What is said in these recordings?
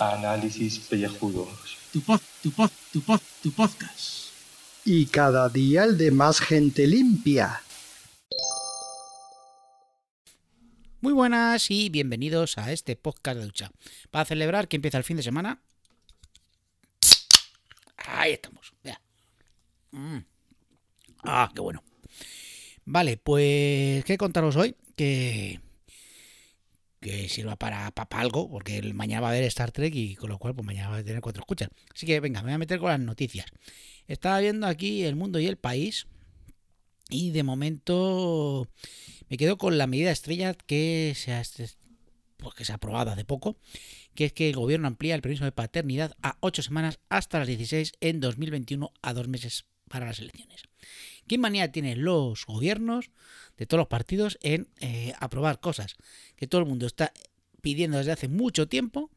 Análisis pellejudos. Tu pod, tu pod, tu pod, tu podcast. Y cada día el de más gente limpia. Muy buenas y bienvenidos a este podcast de ducha. Para celebrar que empieza el fin de semana. Ahí estamos. Vea. Mm. Ah, qué bueno. Vale, pues qué contaros hoy que que sirva para, para, algo, porque mañana va a haber Star Trek y con lo cual pues mañana va a tener cuatro escuchas. Así que venga, me voy a meter con las noticias. Estaba viendo aquí el mundo y el país y de momento me quedo con la medida estrella que se ha, pues que se ha aprobado hace poco, que es que el gobierno amplía el permiso de paternidad a ocho semanas hasta las 16 en 2021 a dos meses para las elecciones. ¿Qué manía tienen los gobiernos de todos los partidos en eh, aprobar cosas que todo el mundo está pidiendo desde hace mucho tiempo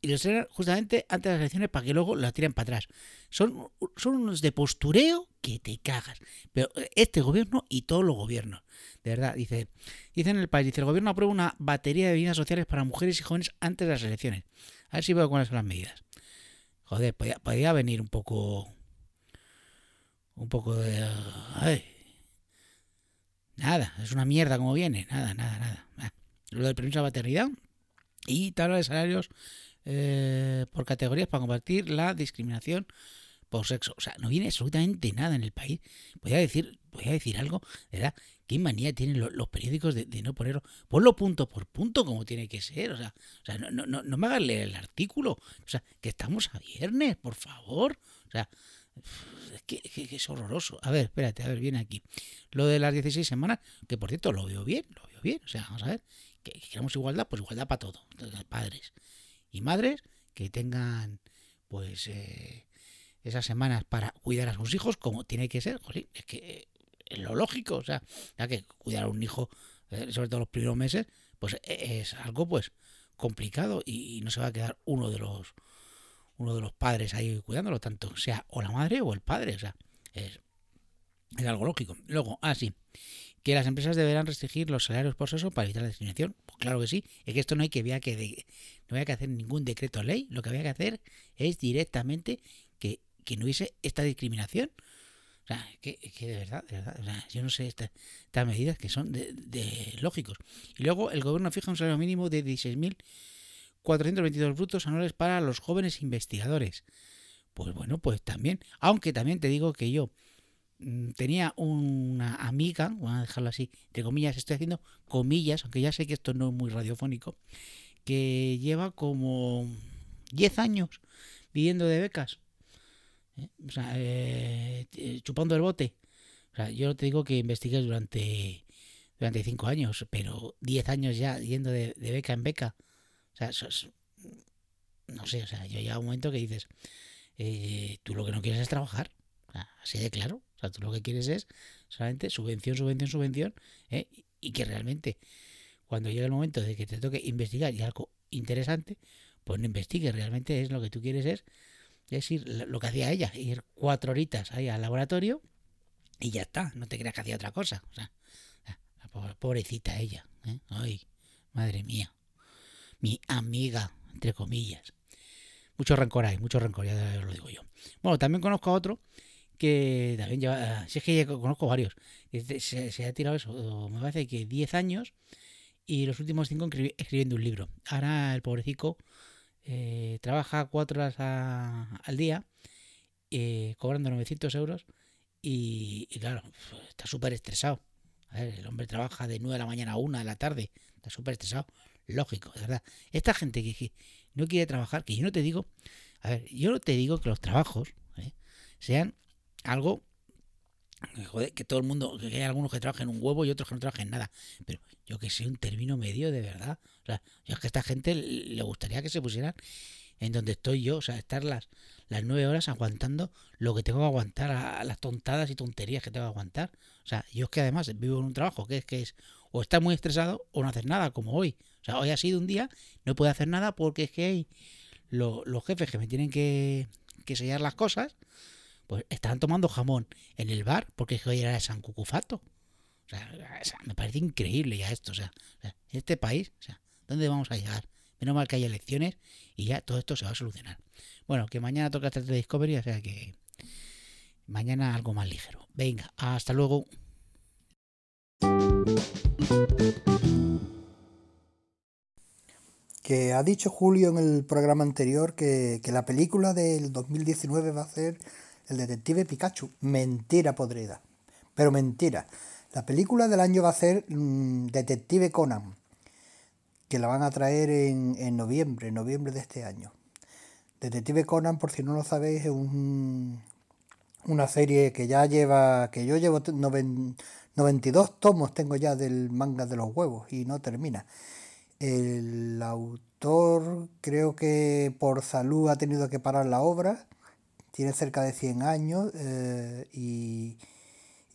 y los traen justamente antes de las elecciones para que luego las tiren para atrás? Son, son unos de postureo que te cagas. Pero eh, este gobierno y todos los gobiernos, de verdad, dice, dice en el país, dice, el gobierno aprueba una batería de medidas sociales para mujeres y jóvenes antes de las elecciones. A ver si veo cuáles son las medidas. Joder, podía, podía venir un poco un poco de... Nada, es una mierda como viene, nada, nada, nada. Lo del permiso de paternidad y tabla de salarios eh, por categorías para combatir la discriminación por sexo. O sea, no viene absolutamente nada en el país. Voy a decir, voy a decir algo, ¿verdad? ¿Qué manía tienen los, periódicos de, no ponerlo? Ponlo punto por punto como tiene que ser. O sea, o sea no, no, no, no me hagas leer el artículo. O sea, que estamos a viernes, por favor. O sea, es que, es horroroso. A ver, espérate, a ver, viene aquí. Lo de las 16 semanas, que por cierto lo veo bien, lo veo bien. O sea, vamos a ver, que, queremos igualdad, pues igualdad para todo. Padres y madres que tengan, pues, eh, esas semanas para cuidar a sus hijos como tiene que ser. es que es lo lógico. O sea, ya que cuidar a un hijo, eh, sobre todo los primeros meses, pues es algo, pues, complicado y no se va a quedar uno de los uno de los padres ahí cuidándolo, tanto sea o la madre o el padre, o sea, es, algo lógico. Luego, ah, sí, que las empresas deberán restringir los salarios por sexo para evitar la discriminación. Pues claro que sí, es que esto no hay que, había que, no había que hacer ningún decreto ley, lo que había que hacer es directamente que, no hubiese esta discriminación. O sea, que, de verdad, de verdad, o sea, yo no sé estas medidas que son de, de, lógicos. Y luego el gobierno fija un salario mínimo de 16.000 422 brutos anuales para los jóvenes investigadores. Pues bueno, pues también, aunque también te digo que yo mm, tenía una amiga, voy a dejarlo así, entre comillas, estoy haciendo comillas, aunque ya sé que esto no es muy radiofónico, que lleva como 10 años viviendo de becas. ¿eh? Sea, eh, chupando el bote. O sea, yo te digo que investigues durante, durante 5 años, pero 10 años ya yendo de beca en beca. O sea, eso es, no sé, o sea, yo llega un momento que dices, eh, tú lo que no quieres es trabajar, así de claro. O sea, tú lo que quieres es solamente subvención, subvención, subvención, ¿eh? y que realmente cuando llega el momento de que te toque investigar y algo interesante, pues no investigues, realmente es lo que tú quieres es, es ir lo que hacía ella, ir cuatro horitas ahí al laboratorio y ya está, no te creas que hacía otra cosa. O sea, pobrecita ella, ¿eh? ay, madre mía mi amiga, entre comillas. Mucho rencor hay, mucho rencor, ya lo digo yo. Bueno, también conozco a otro que también lleva, si es que conozco varios, se, se, ha tirado eso, me parece que 10 años y los últimos 5 escribiendo un libro. Ahora el pobrecito eh, trabaja 4 horas al día, eh, cobrando 900 euros y, claro, está súper estresado. el hombre trabaja de 9 de la mañana a 1 de la tarde, está súper estresado lógico, de verdad. Esta gente que, no quiere trabajar, que yo no te digo, a ver, yo no te digo que los trabajos ¿eh? sean algo que todo el mundo, que hay algunos que trabajen un huevo y otros que no trabajen nada. Pero yo que sé, un término medio de verdad. O sea, yo es que a esta gente le gustaría que se pusieran en donde estoy yo, o sea, estar las, las nueve horas aguantando lo que tengo que aguantar, a, las tontadas y tonterías que tengo que aguantar. O sea, yo es que además vivo en un trabajo que es que es o estar muy estresado o no hacer nada, como hoy. O sea, hoy ha sido un día, no puedo hacer nada porque es que hay los jefes que me tienen que, sellar las cosas, pues estaban tomando jamón en el bar porque hoy era San Cucufato. O sea, me parece increíble ya esto. O sea, este país, o sea, ¿dónde vamos a llegar? Menos mal que hay elecciones y ya todo esto se va a solucionar. Bueno, que mañana toca Trek Discovery, o sea que mañana algo más ligero. Venga, hasta luego. Que ha dicho Julio en el programa anterior que, que la película del 2019 va a ser el detective Pikachu. Mentira podrida. Pero mentira. La película del año va a ser mm, Detective Conan, que la van a traer en, en noviembre, en noviembre de este año. Detective Conan, por si no lo sabéis, es un, una serie que ya lleva, que yo llevo noven- 92 tomos tengo ya del manga de los huevos y no termina. El autor creo que por salud ha tenido que parar la obra, tiene cerca de 100 años eh, y,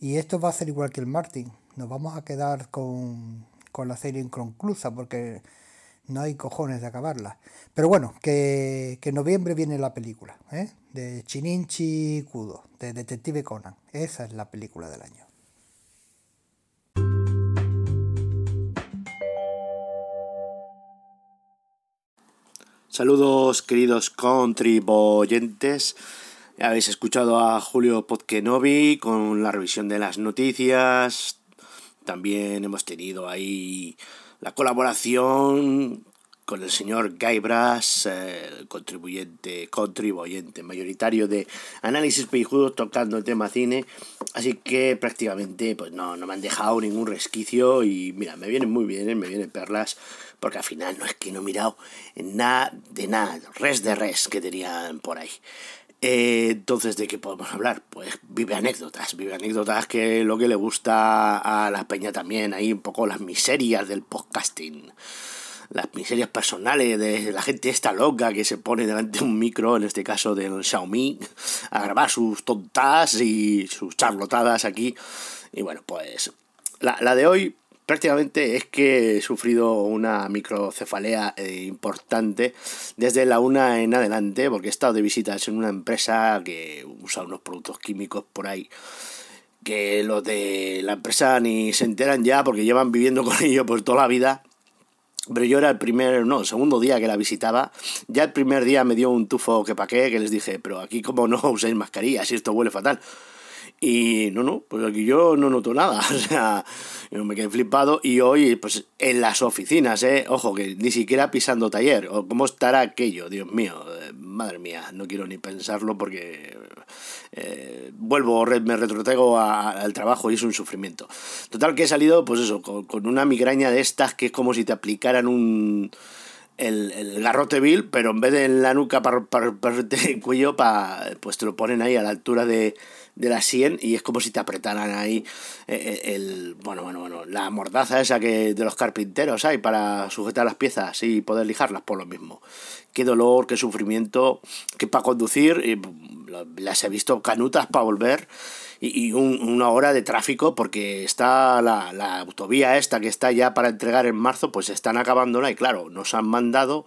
y esto va a ser igual que el Martin. Nos vamos a quedar con, con la serie inconclusa porque no hay cojones de acabarla. Pero bueno, que, que en noviembre viene la película, ¿eh? de Chininchi Kudo, de Detective Conan. Esa es la película del año. Saludos queridos contribuyentes. Habéis escuchado a Julio Podkenovi con la revisión de las noticias. También hemos tenido ahí la colaboración con el señor Gaibras, eh, contribuyente, contribuyente mayoritario de Análisis Pellijudos tocando el tema cine. Así que prácticamente pues no, no me han dejado ningún resquicio y mira, me vienen muy bien, me vienen perlas, porque al final no es que no he mirado nada de nada, res de res que tenían por ahí. Eh, entonces, ¿de qué podemos hablar? Pues vive anécdotas, vive anécdotas que lo que le gusta a la peña también, ahí un poco las miserias del podcasting las miserias personales de la gente esta loca que se pone delante de un micro, en este caso del Xiaomi, a grabar sus tontas y sus charlotadas aquí. Y bueno, pues la, la de hoy prácticamente es que he sufrido una microcefalea eh, importante desde la una en adelante, porque he estado de visitas en una empresa que usa unos productos químicos por ahí que los de la empresa ni se enteran ya porque llevan viviendo con ello por toda la vida pero yo era el primer, no, el segundo día que la visitaba. Ya el primer día me dio un tufo que pa' qué, que les dije, pero aquí como no uséis mascarilla, si esto huele fatal. Y no, no, pues aquí yo no noto nada. O sea, yo me quedé flipado. Y hoy, pues en las oficinas, ¿eh? Ojo, que ni siquiera pisando taller. O ¿Cómo estará aquello? Dios mío, eh, madre mía, no quiero ni pensarlo porque eh, vuelvo, me retrotego a- al trabajo y es un sufrimiento. Total, que he salido, pues eso, con, una migraña de estas que es como si te aplicaran un el, el garrote vil, pero en vez de en la nuca para el cuello, pa, pues te lo ponen ahí a la altura de, de la sien y es como si te apretaran ahí eh, eh, el, bueno, bueno, bueno, la mordaza esa que de los carpinteros hay para sujetar las piezas y poder lijarlas por lo mismo. Qué dolor, qué sufrimiento, que para conducir las he visto canutas para volver y, y un- una hora de tráfico porque está la, la autovía esta que está ya para entregar en marzo, pues están acabándola y claro, nos han mandado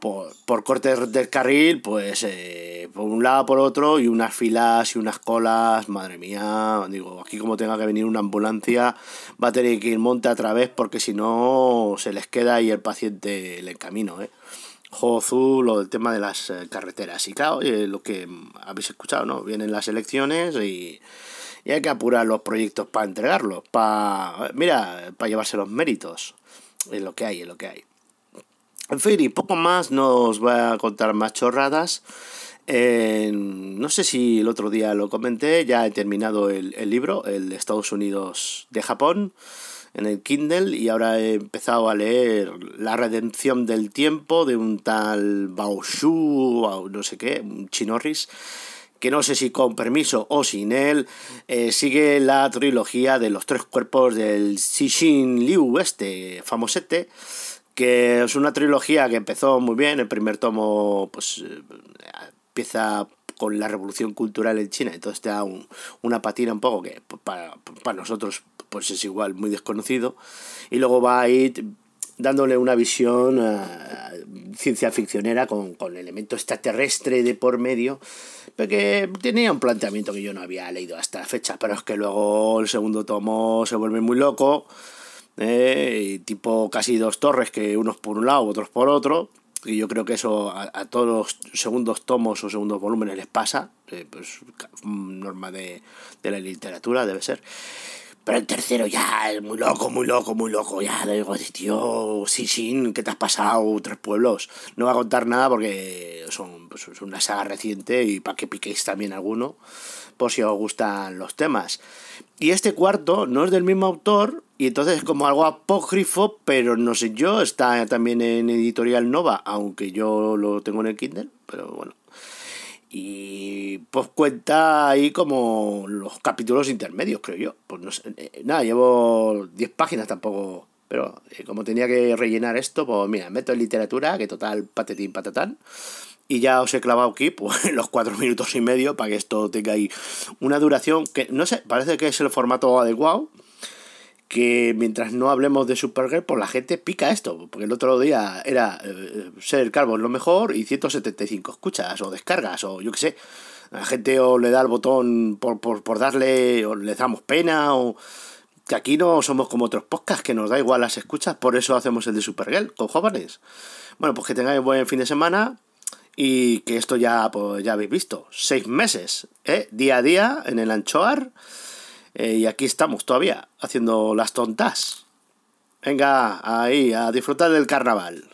por, por cortes del carril, pues eh, por un lado, por otro, y unas filas y unas colas, madre mía, digo, aquí como tenga que venir una ambulancia, va a tener que ir monte a través porque si no se les queda ahí el paciente en el camino, ¿eh? Jozu, lo del tema de las eh, carreteras. Y claro, eh, lo que habéis escuchado, ¿no? Vienen las elecciones y, y hay que apurar los proyectos para entregarlos, para, mira, para llevarse los méritos. Es lo que hay, es lo que hay. En fin, y poco más nos va a contar más chorradas. Eh, no sé si el otro día lo comenté, ya he terminado el, el libro, el Estados Unidos de Japón, en el Kindle, y ahora he empezado a leer La redención del tiempo de un tal Baoshu, o no sé qué, un chinorris, que no sé si con permiso o sin él, eh, sigue la trilogía de los tres cuerpos del Cixin Liu, este famosete, que es una trilogía que empezó muy bien, el primer tomo pues eh, empieza con la revolución cultural en China, entonces te da un- una patina un poco que para, para nosotros pues es igual muy desconocido, y luego va a ir dándole una visión eh, ciencia ficcionera con, con elemento extraterrestre de por medio, porque tenía un planteamiento que yo no había leído hasta la fecha, pero es que luego el segundo tomo se vuelve muy loco, eh, tipo casi dos torres, que unos por un lado, otros por otro, y yo creo que eso a, todos los segundos tomos o segundos volúmenes les pasa, eh, pues norma de, de la literatura debe ser. Pero el tercero ya es muy loco, muy loco, muy loco. Ya le digo, tío, sí, sí, ¿qué te has pasado? Tres pueblos. No voy a contar nada porque son pues, es una saga reciente y para que piquéis también alguno, por si os gustan los temas. Y este cuarto no es del mismo autor, y entonces es como algo apócrifo, pero no sé yo, está también en Editorial Nova, aunque yo lo tengo en el Kindle, pero bueno, y pues cuenta ahí como los capítulos intermedios, creo yo. Pues no sé, eh, nada, llevo 10 páginas tampoco. Pero eh, como tenía que rellenar esto, pues mira, meto en literatura, que total patetín patatán. Y ya os he clavado aquí pues, los 4 minutos y medio para que esto tenga ahí una duración que, no sé, parece que es el formato adecuado que mientras no hablemos de Supergirl, pues la gente pica esto, porque el otro día era eh, ser calvo es lo mejor y 175 escuchas o descargas o yo qué sé. La gente o le da el botón por, por, por darle, o le damos pena, o que aquí no somos como otros podcasts, que nos da igual las escuchas, por eso hacemos el de Supergirl con jóvenes. Bueno, pues que tengáis buen fin de semana y que esto ya, pues ya habéis visto, seis meses, ¿eh? día a día en el Anchoar. Eh, y aquí estamos todavía, haciendo las tontas. Venga, ahí, a disfrutar del carnaval.